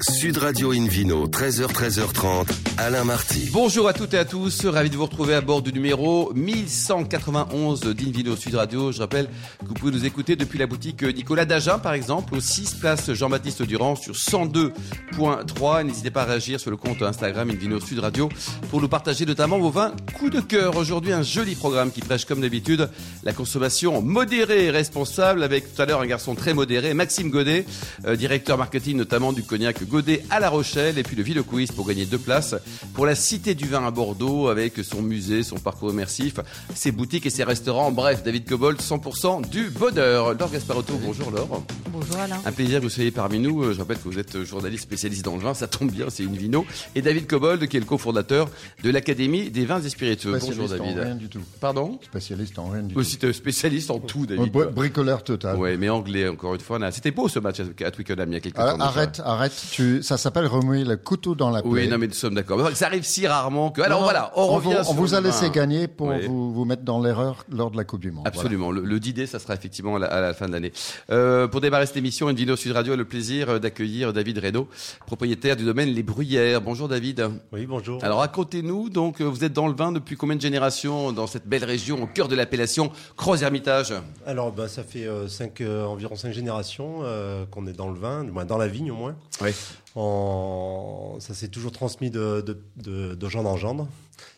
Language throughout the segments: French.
Sud Radio Invino, 13h, 13h30, Alain Marty. Bonjour à toutes et à tous, ravi de vous retrouver à bord du numéro 1191 d'Invino Sud Radio. Je rappelle que vous pouvez nous écouter depuis la boutique Nicolas Dagen, par exemple, au 6 place Jean-Baptiste Durand sur 102.3. N'hésitez pas à réagir sur le compte Instagram Invino Sud Radio pour nous partager notamment vos 20 coups de cœur. Aujourd'hui, un joli programme qui prêche comme d'habitude la consommation modérée et responsable avec tout à l'heure un garçon très modéré, Maxime Godet, euh, directeur marketing notamment du cognac Godet à La Rochelle et puis le Ville Quiz pour gagner deux places pour la Cité du Vin à Bordeaux avec son musée, son parcours immersif, ses boutiques et ses restaurants. Bref, David Cobold, 100% du bonheur. Laure Gasparotto, bonjour Laure. Bonjour Alain. Un plaisir que vous soyez parmi nous. Je rappelle que vous êtes journaliste spécialiste dans le vin, ça tombe bien, c'est une vino. Et David Cobold, qui est le cofondateur de l'Académie des vins et spiritueux. Bonjour David. En rien du tout. Pardon? Spécialiste en rien du Aussi tout. spécialiste en tout, David. Br bricoleur total. Ouais, mais anglais encore une fois. C'était beau ce match à Twickenham il y a quelques Ah, temps. arrête, arrête. Tu, ça s'appelle remuer le couteau dans la plaie. Oui, non, mais nous sommes d'accord. Ça arrive si rarement que. Alors Non, voilà, on, on, revient vous, sur on vous a laissé gagner pour vous, vous mettre dans l'erreur lors de la Coupe du Monde. Absolument. Le, le 10 ça sera effectivement à la, à la fin de l'année. Euh, pour démarrer cette émission, une vidéo Sud Radio a le plaisir d'accueillir David Reynaud, propriétaire du domaine Les Bruyères. Bonjour David. Oui, bonjour. Alors racontez-nous, donc euh, vous êtes dans le vin depuis combien de générations dans cette belle région au cœur de l'appellation Croix-Hermitage Alors, bah, ça fait euh, cinq, euh, environ cinq générations euh, qu'on est dans le vin, du moins dans la vigne au moins. Oui. En- Ça s'est toujours transmis de, de, de, de gendre en gendre.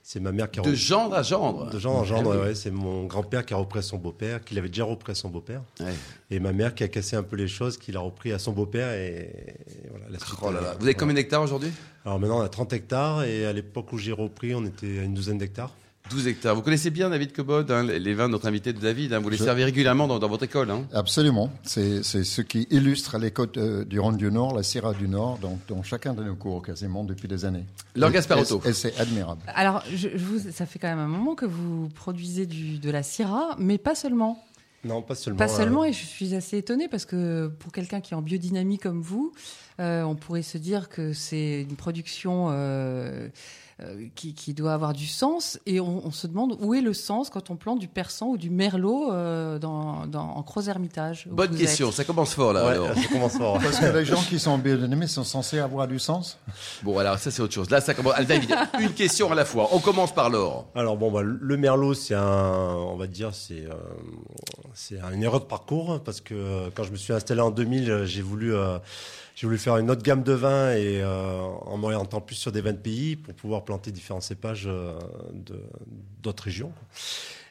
C'est ma mère qui a De gendre à gendre. de gendre en gendre, Ah oui. ouais, c'est mon grand-père qui a repris son beau-père, qui l'avait déjà repris à son beau-père. Ouais. Et ma mère qui a cassé un peu les choses, qui l'a repris à son beau-père. Et, et voilà, la suite, Oh là là. Vous avez voilà. combien d'hectares aujourd'hui? Alors maintenant, on a 30 hectares. Et à l'époque où j'ai repris, on était à une douzaine d'hectares. 12 hectares. Vous connaissez bien David Cobod, hein, les vins de notre invité de David. hein, vous les Je- servez régulièrement dans, dans votre école. Hein. Absolument. C'est c'est ce qui illustre les côtes euh, du Rhône du Nord, la Syrah du Nord, dans, dans chacun de nos cours quasiment depuis des années. Laure Et- Gasparotto. Et, et c'est admirable. Alors, je, je vous, ça fait quand même un moment que vous produisez du, de la Syrah, mais pas seulement. Non, pas seulement. Pas euh, seulement, et je suis assez étonnée parce que pour quelqu'un qui est en biodynamie comme vous, euh, on pourrait se dire que c'est une production euh, euh, qui, qui doit avoir du sens, et on, on se demande où est le sens quand on plante du persan ou du merlot euh, dans, dans, en Croix-Hermitage. où Bonne question. êtes. Ça commence fort là. Ouais, alors. ça commence fort. Parce que les gens qui sont biodynamiques sont censés avoir du sens. Bon, alors ça c'est autre chose. Là, ça commence. David, une question à la fois. On commence par Laure. Alors bon, bah, le merlot, c'est un, on va dire, c'est, euh, c'est une erreur de parcours parce que euh, quand je me suis installé en 2000, euh, j'ai voulu, euh, j'ai voulu faire une autre gamme de vins et euh, en m'orientant plus sur des vins de pays pour pouvoir planter différents cépages euh, d'autres régions.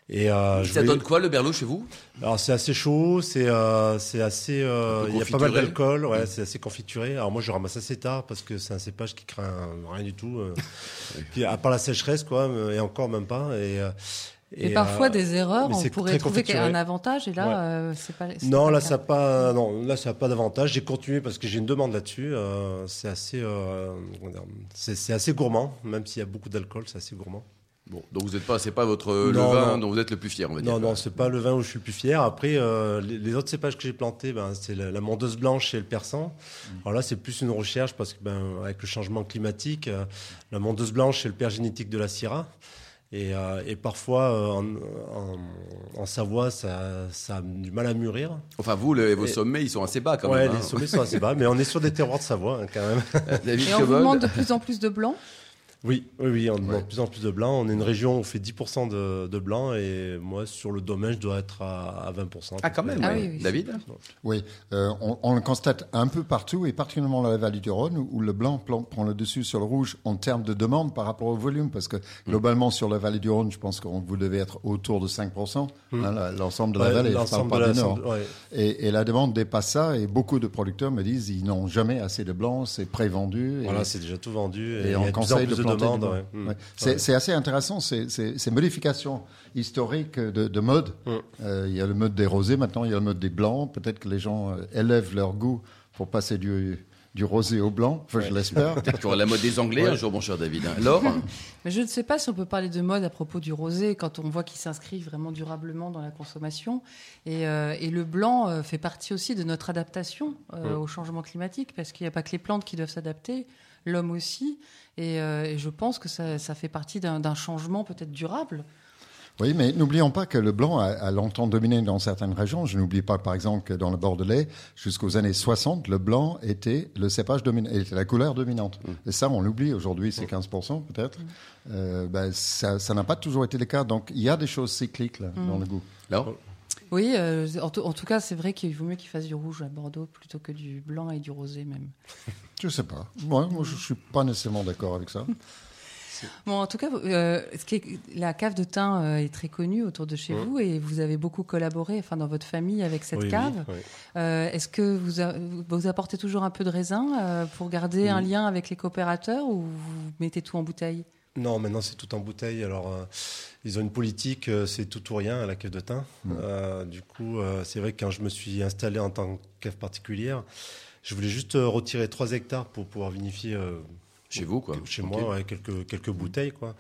Et euh, Ça voulais- donne quoi le berlot chez vous? Alors c'est assez chaud, c'est euh, c'est assez, euh, il y a pas mal d'alcool, ouais, c'est assez confituré. Alors moi je ramasse assez tard parce que c'est un cépage qui craint rien du tout. euh. Puis à part la sécheresse quoi, mais- et encore même pas. Et, euh, Et, et, parfois euh, des erreurs, on pourrait trouver qu'il y a confecturé. un avantage, et là, Ouais. euh, c'est pas. Non pas là le ça pas, non là ça a pas d'avantage. J'ai continué parce que j'ai une demande là-dessus. euh, c'est assez, euh, c'est assez gourmand, même s'il y a beaucoup d'alcool, c'est assez gourmand. Bon, donc vous n'êtes pas, c'est pas votre euh, le Non, vin non. dont vous êtes le plus fier, on va dire. Non, non, c'est pas le vin où je suis le plus fier. Après, euh, les, les autres cépages que j'ai plantés, ben, c'est la, la mondeuse blanche et le persan. Mm. Alors là, c'est plus une recherche parce que, ben, avec le changement climatique, euh, la mondeuse blanche, c'est le père génétique de la Syrah. Et, euh, et parfois, euh, en, en- en Savoie, ça, ça a du mal à mûrir. Enfin, vous, le- vos Et- sommets, ils sont assez bas quand ouais, même. les hein. sommets sont assez bas, mais on est sur des terroirs de Savoie, hein, quand même. David Et on vous demande de plus en plus de blanc. Oui, oui, oui, on demande Ouais. de plus en plus de blanc. On est une région où on fait 10% de, de blanc et moi, sur le domaine, je dois être à, à 20%. Ah, quand même. Ah oui, oui. David Oui, euh, on, on le constate un peu partout, et particulièrement dans la vallée du Rhône, où, le blanc prend le dessus sur le rouge en termes de demande par rapport au volume, parce que globalement sur la vallée du Rhône, je pense que vous devez être autour de 5%, hein, la- l'ensemble de la Ouais, vallée, je parle l'ensemble pas du Nord. ouais. Et, et la demande dépasse ça, et beaucoup de producteurs me disent ils n'ont jamais assez de blanc, c'est prévendu. et- Voilà, c'est déjà tout vendu. et y on conseille de de ouais. Mm. Ouais. C'est assez intéressant, ces, ces, ces modifications historiques de, de mode. Mm. Euh, il y a le mode des rosés maintenant, il y a le mode des blancs. Peut-être que les gens euh, élèvent leur goût pour passer du, du rosé au blanc, enfin, je l'espère. Peut-être qu'il y aura la mode des Anglais un jour, mon cher David. hein. Laure Mais je ne sais pas si on peut parler de mode à propos du rosé quand on voit qu'il s'inscrit vraiment durablement dans la consommation. Et, euh, et le blanc euh, fait partie aussi de notre adaptation euh, au changement climatique parce qu'il n'y a pas que les plantes qui doivent s'adapter, l'homme aussi. Et, euh, et je pense que ça, ça fait partie d'un changement peut-être durable. Oui, mais n'oublions pas que le blanc a, a longtemps dominé dans certaines régions. Je n'oublie pas, par exemple, que dans le Bordelais, jusqu'aux années 60, le blanc était le cépage dominant, était la couleur dominante. Et ça, on l'oublie. Aujourd'hui, c'est 15% peut-être. Euh, ben, ça n'a pas toujours été le cas. Donc, il y a des choses cycliques là, dans le goût. Là Oui, euh, en, tout- en tout cas, c'est vrai qu'il vaut mieux qu'il fasse du rouge à Bordeaux plutôt que du blanc et du rosé même. Je sais pas. Moi, moi je suis pas nécessairement d'accord avec ça. Bon, en tout cas, euh, ce qui est- la cave de thym euh, est très connue autour de chez vous et vous avez beaucoup collaboré, enfin dans votre famille, avec cette Oui, cave. oui. Euh, Est-ce que vous, a- vous apportez toujours un peu de raisin euh, pour garder un Oui. lien avec les coopérateurs ou vous mettez tout en bouteille? Non, maintenant c'est tout en bouteille. Alors, euh, ils ont une politique, euh, c'est tout ou rien à la cave de thym. Euh, du coup, c'est vrai que quand je me suis installé en tant que cave particulière, je voulais juste retirer 3 hectares pour pouvoir vinifier Chez vous, quoi. chez moi ouais, quelques, quelques bouteilles. Quoi.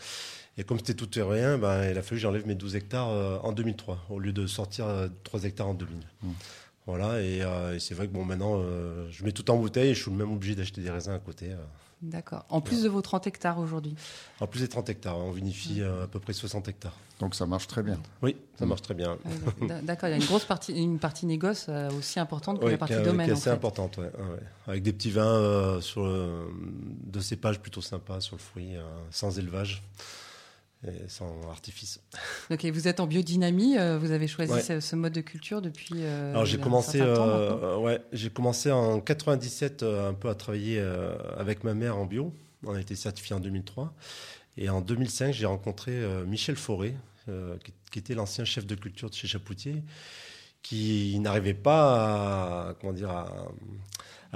Et comme c'était tout et rien, ben, il a fallu que j'enlève mes 12 hectares en 2003, au lieu de sortir euh, 3 hectares en 2000. Voilà, et, euh, et c'est vrai que bon, maintenant, euh, je mets tout en bouteille et je suis même obligé d'acheter des raisins à côté. euh. D'accord. En plus de vos 30 hectares aujourd'hui. En plus des 30 hectares, on vinifie euh, à peu près 60 hectares. Donc, ça marche très bien. Oui, ça marche très bien. Ouais, d'ac- D'accord, il y a une grosse partie, une partie négoce euh, aussi importante que la partie domaine. qui est en assez fait. importante, ouais, ouais. Avec des petits vins euh, sur le- de cépage plutôt sympas sur le fruit, euh, sans élevage sans artifice. Et vous êtes en biodynamie, euh, vous avez choisi Ouais. ce, ce mode de culture depuis. euh, Alors j'ai commencé, euh, euh, ouais, j'ai commencé en 97 euh, un peu à travailler euh, avec ma mère en bio. On a été certifié en 2003 et en 2005 j'ai rencontré euh, Michel Fauré, euh, qui, qui était l'ancien chef de culture de chez Chapoutier, qui n'arrivait pas à, comment dire, à, à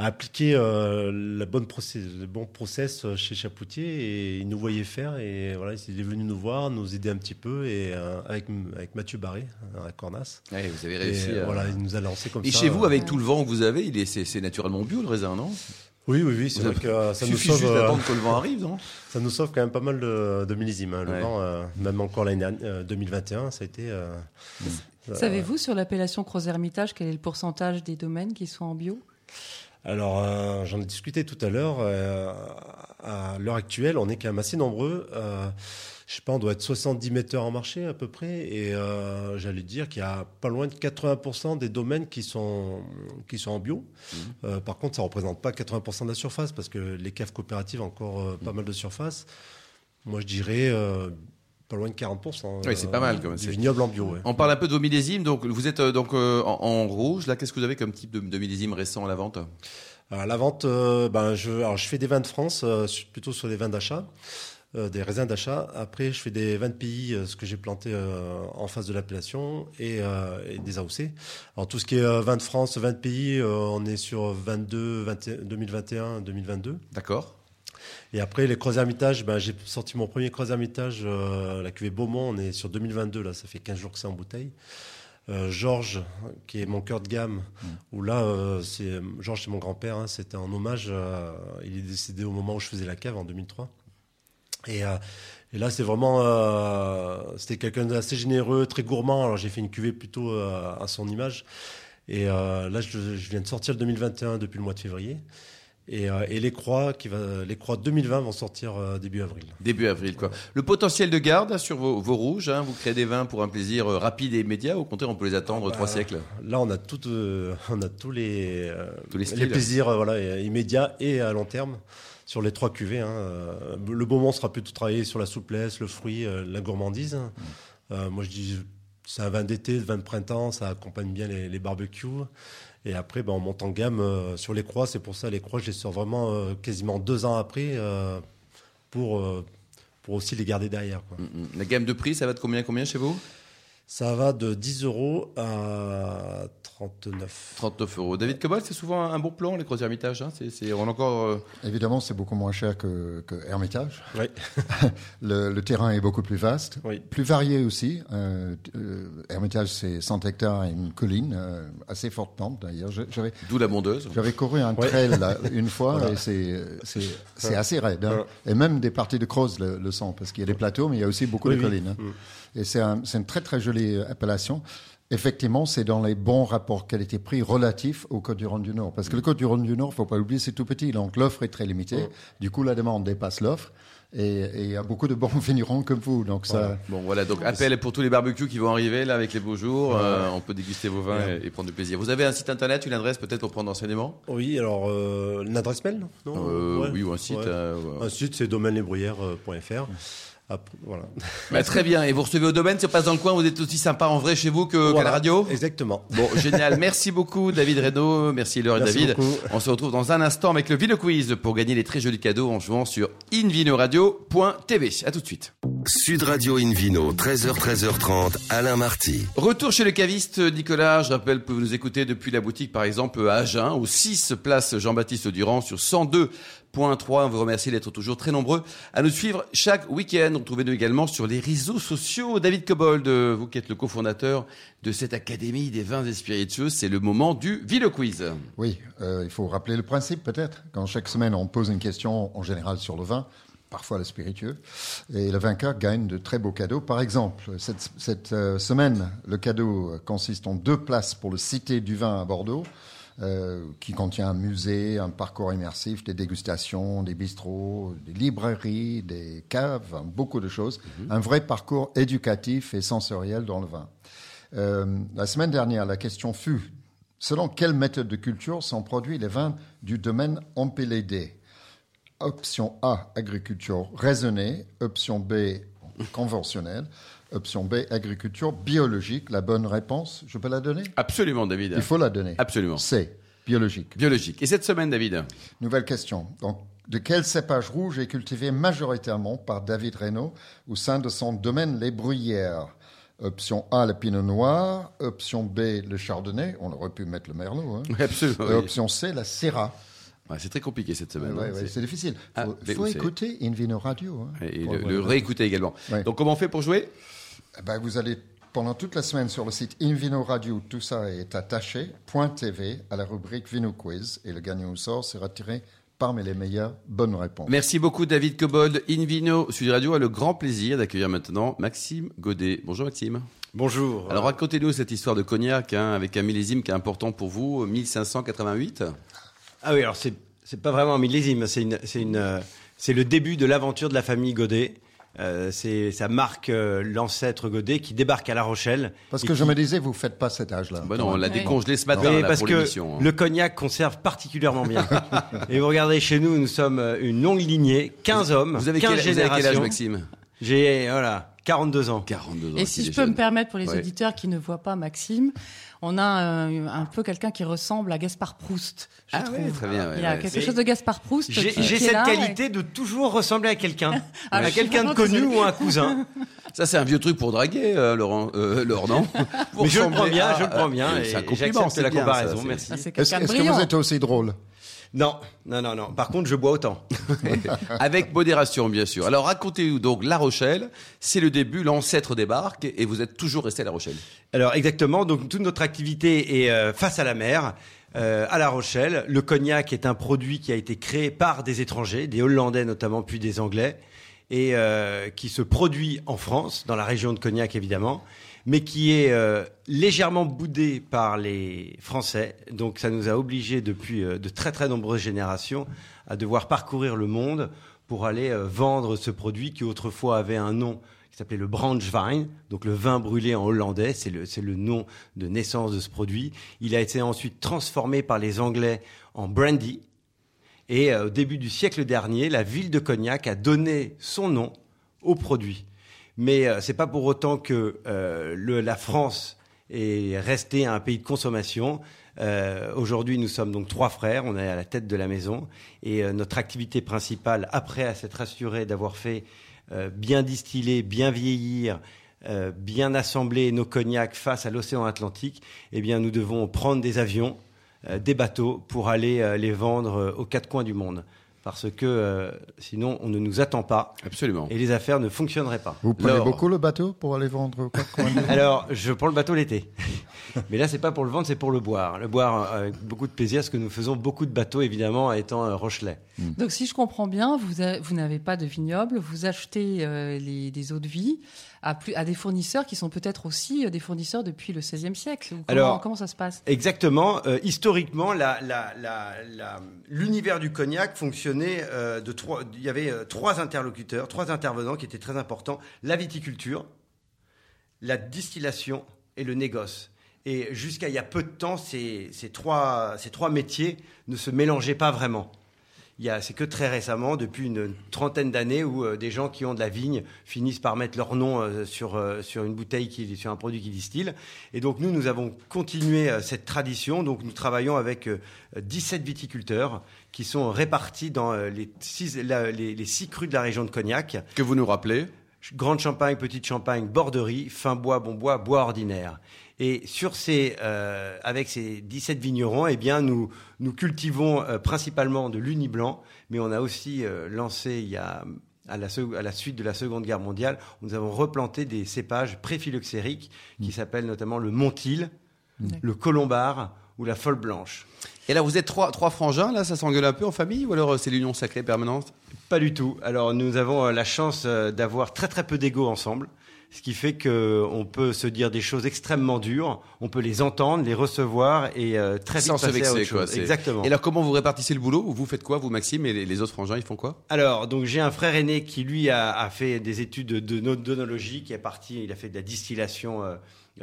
appliquer euh, la bonne process, le bon process euh, chez Chapoutier et il nous voyait faire et voilà, il est venu nous voir, nous aider un petit peu et euh, avec, avec Mathieu Barré à Cornas. Ouais, vous avez Et, réussi. à- voilà, il nous a lancé comme Et ça. chez vous, avec tout le vent que vous avez, il est, c'est, c'est naturellement bio le raisin, non? Oui, oui, oui, c'est vrai que euh, ça Il nous, suffit sauve, juste euh, d'attendre que le vent arrive, non? ça nous sauve quand même pas mal de, de millésimes. hein. Le Ouais. vent, euh, même encore l'année dernière, euh, 2021, ça a été. euh, euh, Savez-vous sur l'appellation Croz-Hermitage quel est le pourcentage des domaines qui sont en bio? Alors, euh, j'en ai discuté tout à l'heure. euh, à l'heure actuelle, on est quand même assez nombreux. Euh, je sais pas, on doit être 70 metteurs en marché à peu près. Et euh, j'allais dire qu'il y a pas loin de 80% des domaines qui sont, qui sont en bio. Euh, par contre, ça représente pas 80% de la surface parce que les caves coopératives ont encore pas mal de surface. Moi, je dirais pas loin de 40%. Oui, c'est pas mal, quand même. Du vignoble en bio, ouais. On parle un peu de vos millésimes. Donc, vous êtes euh, donc euh, en, en rouge. Là, qu'est-ce que vous avez comme type de, de millésime récent à la vente? Alors, la vente, euh, ben, je, alors, je fais des vins de France, euh, plutôt sur des vins d'achat, euh, des raisins d'achat. Après, je fais des vins de pays, euh, ce que j'ai planté euh, en face de l'appellation, et, euh, et des AOC. Alors, tout ce qui est euh, vin de France, vin de pays, euh, on est sur 22, 21, 2021, 2022. D'accord. Et après, les Croix Hermitage, ben, j'ai sorti mon premier Croix Hermitage, euh, la cuvée Beaumont, on est sur 2022, là, ça fait 15 jours que c'est en bouteille. Euh, Georges, qui est mon cœur de gamme, où là, euh, c'est Georges, c'est mon grand-père, hein, c'était en hommage, il est décédé au moment où je faisais la cave, en 2003. Et, et là, c'est vraiment, c'était quelqu'un d'assez généreux, très gourmand, alors j'ai fait une cuvée plutôt à son image. Et là, je, je viens de sortir le 2021 depuis le mois de février. Et, euh, et les croix, qui va, les croix 2020 vont sortir euh, début avril. Début avril, quoi. Le potentiel de garde sur vos, vos rouges, hein, vous créez des vins pour un plaisir euh, rapide et immédiat. Au contraire, on peut les attendre trois siècles? Là, on a, tout, on a tous les, Tous les styles. plaisirs voilà, immédiats et à long terme sur les trois cuvées. hein. Le Beaumont sera plutôt travaillé sur la souplesse, le fruit, la gourmandise. Mm. Euh, moi, je dis c'est un vin d'été, vin de printemps, ça accompagne bien les, les barbecues. Et après, ben, on monte en gamme euh, sur les croix. C'est pour ça les croix, je les sors vraiment euh, quasiment deux ans après euh, pour, aussi les garder derrière. Mm, mm. La gamme de prix, ça va de combien combien chez vous? Ça va de 10 euros à 39. 39 euros. David Cobalt, c'est souvent un bon plan, les Croix Hermitage. Hein c'est, c'est, on a encore. euh, Évidemment, c'est beaucoup moins cher que, que Hermitage. Oui. Le, le terrain est beaucoup plus vaste, Oui. plus varié aussi. Euh, euh, Hermitage, c'est 100 hectares et une colline, euh, assez forte pente d'ailleurs. Je- J'avais D'où la bondeuse. j'avais couru un Ouais. trail là, une fois Voilà. et c'est c'est c'est assez raide. hein. Et même des parties de Croze le, le sont parce qu'il y a des plateaux, mais il y a aussi beaucoup Oui, de oui. collines. hein. Et c'est un, c'est une très très jolie appellation. effectivement, c'est dans les bons rapports qualité-prix relatifs au Côte du Rhône du Nord. Parce que le Côte du Rhône du Nord, faut pas l'oublier, c'est tout petit. Donc l'offre est très limitée. Mm. Du coup, la demande dépasse l'offre. Et et il y a beaucoup de bons vignerons comme vous. Donc ça, Bon, voilà, donc appel pour tous les barbecues qui vont arriver là avec les beaux jours. Euh, on peut déguster vos vins et, et prendre du plaisir. Vous avez un site internet, une adresse peut-être pour prendre renseignement Oui, alors euh, une adresse mail non? Euh, Ouais. Oui, ou un site. Ouais. euh, ouais. Un site, c'est domaine-lesbruyères.fr. Voilà. Bah, très bien. Et vous recevez au domaine, ça passe dans le coin, vous êtes aussi sympa en vrai chez vous que, qu'à la radio? Exactement. Bon, génial. Merci beaucoup, David Reynaud. Merci, Laure et Merci David. beaucoup. On se retrouve dans un instant avec le Vino Quiz pour gagner les très jolis cadeaux en jouant sur invinoradio.tv. À tout de suite. Sud Radio Invino, 13h, 13h30, Alain Marty. Retour chez le caviste Nicolas. Je rappelle, vous pouvez nous écouter depuis la boutique, par exemple, à Agen, au 6 place Jean-Baptiste Durand, sur 102.3. On vous remercie d'être toujours très nombreux à nous suivre chaque week-end. Retrouvez-nous également sur les réseaux sociaux. David Cobold, vous qui êtes le cofondateur de cette Académie des vins et spiritueux, c'est le moment du Vino Quiz. oui, euh, il faut rappeler le principe peut-être. Quand chaque semaine on pose une question en général sur le vin, parfois le spiritueux, et le vainqueur gagne de très beaux cadeaux. Par exemple, cette, cette, euh, semaine, le cadeau consiste en deux places pour le Cité du vin à Bordeaux. Euh, qui contient un musée, un parcours immersif, des dégustations, des bistrots, des librairies, des caves, hein, beaucoup de choses. Un vrai parcours éducatif et sensoriel dans le vin. Euh, la semaine dernière, la question fut selon quelle méthode de culture sont produits les vins du domaine Empélédé? Option A, agriculture raisonnée. Option B, conventionnelle. Option B, agriculture biologique. La bonne réponse, je peux la donner? Absolument, David. Il faut la donner. Absolument. C, biologique. Biologique. Et cette semaine, David? Nouvelle question. Donc, de quel cépage rouge est cultivé majoritairement par David Reynaud au sein de son domaine Les Bruyères? Option A, le pinot noir. Option B, le chardonnay. On aurait pu mettre le merlot. hein. Absolument. Et oui. option C, la Syrah. Ouais, c'est très compliqué cette semaine. Ouais, hein. ouais, C'est- c'est difficile. Il Ah, faut, mais faut vous savez- écouter Invino Radio. hein, Et le, réécouter également. Ouais. Donc, comment on fait pour jouer? Eh ben, vous allez pendant toute la semaine sur le site Invino Radio, tout ça est attaché, .tv, à la rubrique Vino Quiz, et le gagnant au sort sera tiré parmi les meilleures bonnes réponses. Merci beaucoup, David Cobold. Invino Sud Radio a le grand plaisir d'accueillir maintenant Maxime Godet. Bonjour, Maxime. Bonjour. Alors, racontez-nous cette histoire de cognac hein, avec un millésime qui est important pour vous, 1588. Ah oui, alors c'est c'est pas vraiment un millésime, c'est une c'est une euh, c'est le début de l'aventure de la famille Godet. Euh, c'est ça marque euh, l'ancêtre Godet qui débarque à La Rochelle. Parce que je me disais, vous faites pas cet âge-là. Bah non, on l'a Oui. décongelé ce matin là, parce pour que hein. le cognac conserve particulièrement bien. et vous regardez chez nous, nous sommes euh, une longue lignée, 15 hommes, Vous avez 15 quel, vous avez quel âge, générations. Maxime? J'ai voilà, 42 ans. 42 ans. Et si je peux jeune. me permettre pour les Ouais. auditeurs qui ne voient pas Maxime, on a un, un peu quelqu'un qui ressemble à Gaspard Proust, je Ah trouve. oui, très bien. ouais, Il y a ouais. quelque C'est- chose de Gaspard Proust. J'ai qui- j'ai qui est cette là, qualité de toujours ressembler à quelqu'un, Ah, à quelqu'un de connu ou un cousin. Ça, c'est un vieux truc pour draguer, euh, Laurent, euh, Laurent, non Pour Mais je le prends bien, à- je le prends bien. Euh, et C'est un compliment, c'est la comparaison. ça, c'est- merci. Ah, c'est Est-ce que vous êtes aussi drôle? Non, non, non, non. Par contre, je bois autant. Avec modération, bien sûr. Alors, racontez-nous donc La Rochelle. C'est le début, l'ancêtre débarque, et vous êtes toujours resté à La Rochelle. Alors exactement, donc toute notre activité est euh, face à la mer, euh, à La Rochelle. Le cognac est un produit qui a été créé par des étrangers, des Hollandais notamment, puis des Anglais, et euh, qui se produit en France, dans la région de Cognac évidemment, mais qui est euh, légèrement boudé par les Français. Donc ça nous a obligés depuis euh, de très très nombreuses générations à devoir parcourir le monde pour aller euh, vendre ce produit qui autrefois avait un nom qui s'appelait le Branchwein, donc le vin brûlé en hollandais, c'est le, c'est le nom de naissance de ce produit. Il a été ensuite transformé par les Anglais en brandy. Et au début du siècle dernier, la ville de Cognac a donné son nom au produit. Mais euh, c'est pas pour autant que euh, la France est restée un pays de consommation. Euh, Aujourd'hui, nous sommes donc trois frères, on est à la tête de la maison, et euh, notre activité principale, après s'être assuré d'avoir fait bien distiller, bien vieillir, bien assembler nos cognacs face à l'océan Atlantique, eh bien, nous devons prendre des avions, des bateaux pour aller les vendre aux quatre coins du monde. Parce que euh, sinon on ne nous attend pas Absolument. et les affaires ne fonctionneraient pas. Vous prenez beaucoup le bateau pour aller vendre quoi Alors, je prends le bateau l'été. Mais là, c'est pas pour le vendre, c'est pour le boire. Le boire euh, avec beaucoup de plaisir, parce que nous faisons beaucoup de bateaux, évidemment, étant euh, Rochelet. Donc, si je comprends bien, vous, a- vous n'avez pas de vignoble, vous achetez euh, les, des eaux de vie à, plus, à des fournisseurs qui sont peut-être aussi euh, des fournisseurs depuis le XVIe siècle. Comment, Alors- comment ça se passe? Exactement. Euh, historiquement, la- la- la- la- l'univers du cognac fonctionnait euh, de trois. Il y avait euh, trois interlocuteurs, trois intervenants qui étaient très importants la viticulture, la distillation et le négoce. Et jusqu'à il y a peu de temps, ces, ces trois, ces trois métiers ne se mélangeaient pas vraiment. C'est que très récemment, depuis une trentaine d'années, où euh, des gens qui ont de la vigne finissent par mettre leur nom euh, sur, euh, sur une bouteille, qui, sur un produit qui distille. Et donc nous, nous avons continué cette tradition. Donc nous travaillons avec euh, 17 viticulteurs qui sont répartis dans les, six, la- les, les six crus de la région de Cognac. Que vous nous rappelez? Grande Champagne, Petite Champagne, Borderie, Fin Bois, Bon Bois, Bois Ordinaire. Et sur ces, euh, avec ces 17 vignerons, eh bien, nous, nous cultivons euh, principalement de l'uni blanc, mais on a aussi euh, lancé il y a à la, à la suite de la Seconde Guerre mondiale, nous avons replanté des cépages préphyloxériques qui s'appellent notamment le Montil, le Colombard ou la Folle Blanche. Et là, vous êtes trois, trois frangins, là, ça s'engueule un peu en famille ou alors euh, c'est l'union sacrée permanente? Pas du tout. Alors nous avons euh, la chance euh, d'avoir très très peu d'ego ensemble, ce qui fait que on peut se dire des choses extrêmement dures, on peut les entendre, les recevoir et euh, très vite Sans se passer à vexer, autre chose. Exactement. Et alors, comment vous répartissez le boulot? Vous faites quoi, vous, Maxime, et les, autres frangins, ils font quoi? Alors, donc j'ai un frère aîné qui lui a, a fait des études de no- d'onologie, qui est parti, il a fait de la distillation euh,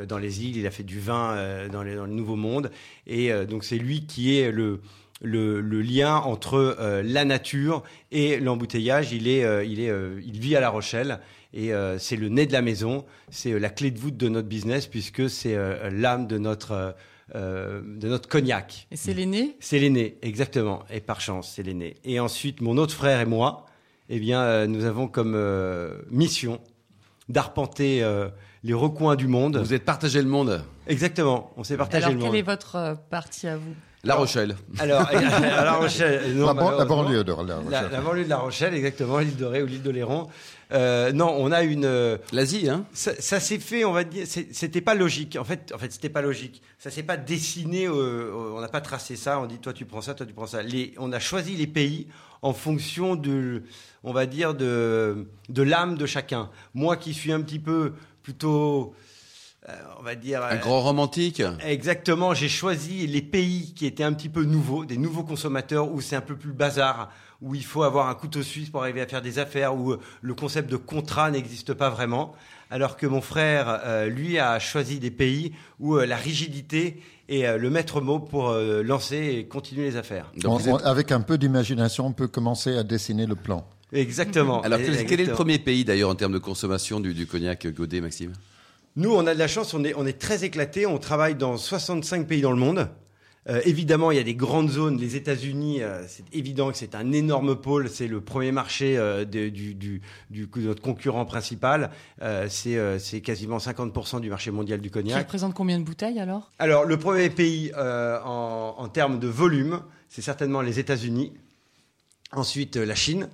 dans les îles, il a fait du vin euh, dans, les- dans le Nouveau Monde, et donc c'est lui qui est le le, le lien entre euh, la nature et l'embouteillage. Il est, euh, il est, euh, il vit à La Rochelle. Et euh, c'est le nez de la maison, c'est euh, la clé de voûte de notre business puisque c'est euh, l'âme de notre euh, euh, de notre cognac. Et c'est l'aîné? C'est l'aîné, exactement. Et par chance, c'est l'aîné. Et ensuite, mon autre frère et moi, eh bien, euh, nous avons comme euh, mission d'arpenter euh, les recoins du monde. Vous êtes partagé le monde. Exactement. On s'est partagé Alors, le quelle monde. est votre partie à vous? La Rochelle. Alors, à La Rochelle. non, la, ban- la banlieue de la La, Rochelle. la banlieue de La Rochelle, exactement, l'île de Ré ou l'île de Léron. Euh, non, on a une. euh, L'Asie, hein ça, ça s'est fait, on va dire, c'était pas logique. En fait, en fait, c'était pas logique. Ça s'est pas dessiné. euh, on n'a pas tracé ça. On dit, toi, tu prends ça, toi, tu prends ça. Les, on a choisi les pays en fonction de, on va dire, de, de l'âme de chacun. Moi, qui suis un petit peu plutôt, on va dire, Un euh, grand romantique. Exactement, j'ai choisi les pays qui étaient un petit peu nouveaux, des nouveaux consommateurs où c'est un peu plus bazar, où il faut avoir un couteau suisse pour arriver à faire des affaires, où euh, le concept de contrat n'existe pas vraiment, alors que mon frère, euh, lui, a choisi des pays où euh, la rigidité est euh, le maître mot pour euh, lancer et continuer les affaires. Donc, On- on- avec un peu d'imagination, on peut commencer à dessiner le plan. Exactement. Alors, quel, quel est le premier pays, d'ailleurs, en termes de consommation du, du cognac Godet, Maxime? Nous, on a de la chance, on est, on est très éclatés, on travaille dans 65 pays dans le monde. Euh, évidemment, il y a des grandes zones. Les États-Unis, euh, c'est évident que c'est un énorme pôle. C'est le premier marché euh, de, du, du, du, de notre concurrent principal. C'est quasiment 50% du marché mondial du Qui cognac. représente combien de bouteilles alors? Alors, le premier pays en, en termes de volume, c'est certainement les États-Unis. Ensuite, la Chine,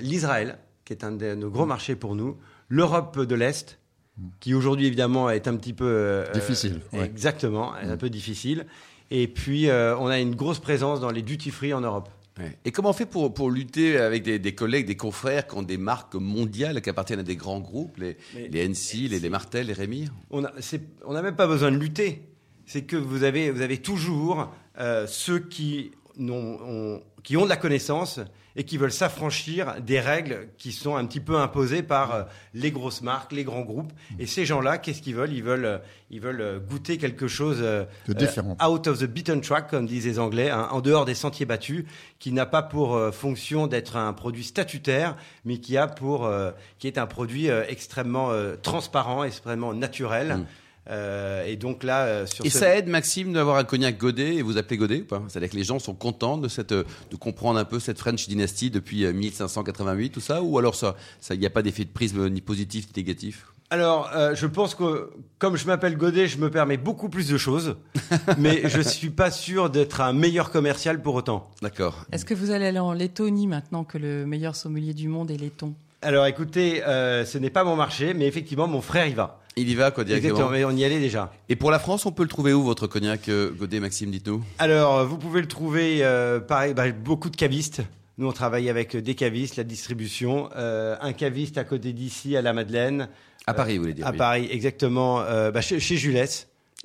l'Israël, qui est un de nos gros marchés pour nous, l'Europe de l'Est, qui aujourd'hui évidemment est un petit peu euh, Difficile, euh, ouais. Exactement, un peu difficile. Et puis, euh, on a une grosse présence dans les duty free en Europe. Ouais. Et comment on fait pour, pour lutter avec des, des collègues, des confrères qui ont des marques mondiales qui appartiennent à des grands groupes, les, Mais- les NC, les, les Martel, les Rémy On n'a on n'a même pas besoin de lutter. C'est que vous avez, vous avez toujours euh, ceux qui, qui ont de la connaissance et qui veulent s'affranchir des règles qui sont un petit peu imposées par euh, les grosses marques, les grands groupes. Et ces gens-là, qu'est-ce qu'ils veulent? Ils veulent, euh, ils veulent euh, goûter quelque chose De différent. euh, out of the beaten track, comme disent les Anglais, hein, en dehors des sentiers battus, qui n'a pas pour euh, fonction d'être un produit statutaire, mais qui a pour, euh, qui est un produit extrêmement transparent, extrêmement naturel. Mm. Euh, et donc là, euh, sur Et ce- ça aide, Maxime, d'avoir un cognac Godet et vous appelez Godet ou pas? C'est-à-dire que les gens sont contents de, cette, de comprendre un peu cette French Dynasty depuis euh, 1588, tout ça? Ou alors ça, il n'y a pas d'effet de prisme ni positif ni négatif? Alors, euh, je pense que comme je m'appelle Godet, je me permets beaucoup plus de choses, mais je suis pas sûr d'être un meilleur commercial pour autant. D'accord. Est-ce que vous allez aller en Lettonie maintenant que le meilleur sommelier du monde est letton? Alors, écoutez, euh, ce n'est pas mon marché, mais effectivement, mon frère y va. Il y va, quoi, directement. Exactement, mais on y allait déjà. Et pour la France, on peut le trouver où, votre cognac, euh, Godet, Maxime, dites-nous? Alors, euh, vous pouvez le trouver, euh, pareil, bah, beaucoup de cavistes. Nous, on travaille avec des cavistes, la distribution. Euh, un caviste à côté d'ici, à la Madeleine. À Paris, vous voulez dire À oui. Paris, exactement. Euh, bah, chez, chez Jules,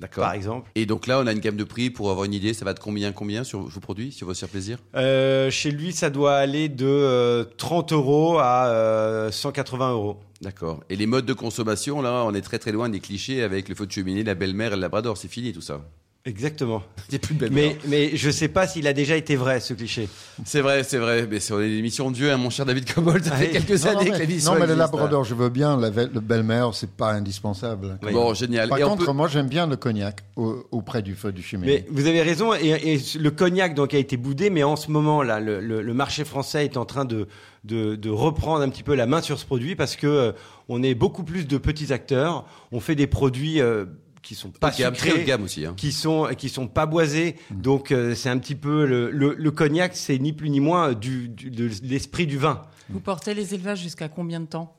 D'accord. par exemple. Et donc là, on a une gamme de prix pour avoir une idée. Ça va de combien, combien sur vos produits, sur vos faire plaisir? Euh, chez lui, ça doit aller de euh, 30 euros à euh, 180 euros. D'accord. Et les modes de consommation, là, on est très très loin des clichés avec le feu de cheminée, la belle-mère et le labrador. C'est fini tout ça. Exactement. Il n'y a plus de belle-mère. Mais, mais je sais pas s'il a déjà été vrai, ce cliché. C'est vrai, c'est vrai. Mais c'est on est une émission de Dieu, hein, mon cher David Cobold. Ça fait Ouais. quelques Non, non, années mais, que l'émission non, mais le labrador, je veux bien. La, le belle-mère, c'est pas indispensable. Oui. Bon, génial. Par Et contre, peut- moi, j'aime bien le cognac au- auprès du feu du Mais cheminée. vous avez raison, et, et le cognac donc a été boudé, mais en ce moment là, le, le- le marché français est en train de, de, de reprendre un petit peu la main sur ce produit parce que euh, on est beaucoup plus de petits acteurs, on fait des produits euh, qui sont pas Haut de gamme, très haut sucrés, de gamme aussi. hein. qui sont qui sont pas boisés, donc euh, c'est un petit peu le, le, le cognac, c'est ni plus ni moins du, du- de l'esprit du vin. Vous portez les élevages jusqu'à combien de temps?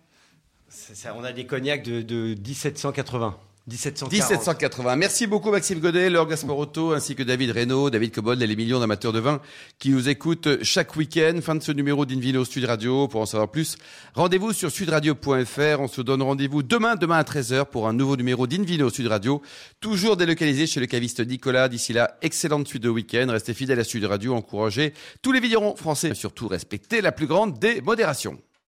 C'est ça, on a des cognacs de, de 1780, 1740. 1780. Merci beaucoup Maxime Godet, Laure Gasparotto, ainsi que David Reynaud, David Cobold et les millions d'amateurs de vin qui nous écoutent chaque week-end. Fin de ce numéro d'Invino Sud Radio. Pour en savoir plus, rendez-vous sur sudradio.fr. On se donne rendez-vous demain, demain à 13h pour un nouveau numéro d'Invino Sud Radio. Toujours délocalisé chez le caviste Nicolas. D'ici là, excellente suite de week-end. Restez fidèles à Sud Radio. Encouragez tous les vignerons français. Et surtout, respectez la plus grande des modérations.